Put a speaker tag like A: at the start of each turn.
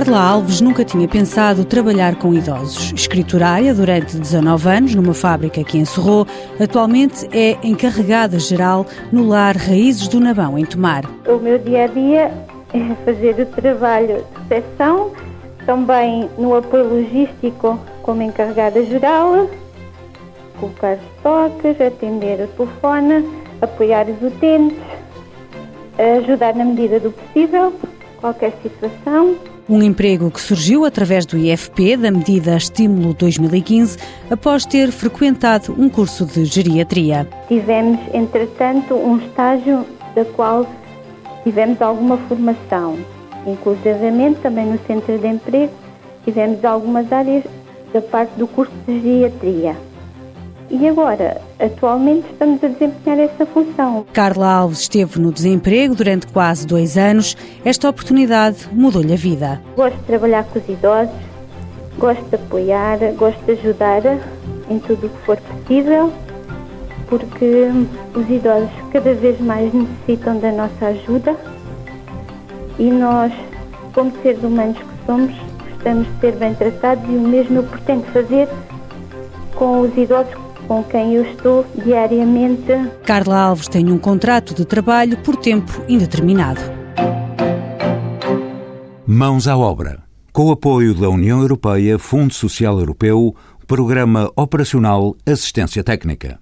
A: Carla Alves nunca tinha pensado trabalhar com idosos. Escriturária durante 19 anos numa fábrica que encerrou, atualmente é encarregada geral no lar Raízes do Nabão, em Tomar.
B: O meu dia a dia é fazer o trabalho de recepção, também no apoio logístico como encarregada geral, colocar estoques, atender o telefone, apoiar os utentes, ajudar na medida do possível, qualquer situação.
A: Um emprego que surgiu através do IFP, da medida Estímulo 2015, após ter frequentado um curso de geriatria.
B: Tivemos, entretanto, um estágio da qual tivemos alguma formação, inclusivamente também no centro de emprego tivemos algumas áreas da parte do curso de geriatria. E agora, atualmente, estamos a desempenhar essa função.
A: Carla Alves esteve no desemprego durante quase dois anos. Esta oportunidade mudou-lhe a vida.
B: Gosto de trabalhar com os idosos, gosto de apoiar, gosto de ajudar em tudo o que for possível, porque os idosos cada vez mais necessitam da nossa ajuda e nós, como seres humanos que somos, gostamos de ser bem tratados e o mesmo eu pretendo fazer com os idosos com quem eu estou diariamente.
A: Carla Alves tem um contrato de trabalho por tempo indeterminado.
C: Mãos à obra. Com o apoio da União Europeia, Fundo Social Europeu, Programa Operacional Assistência Técnica.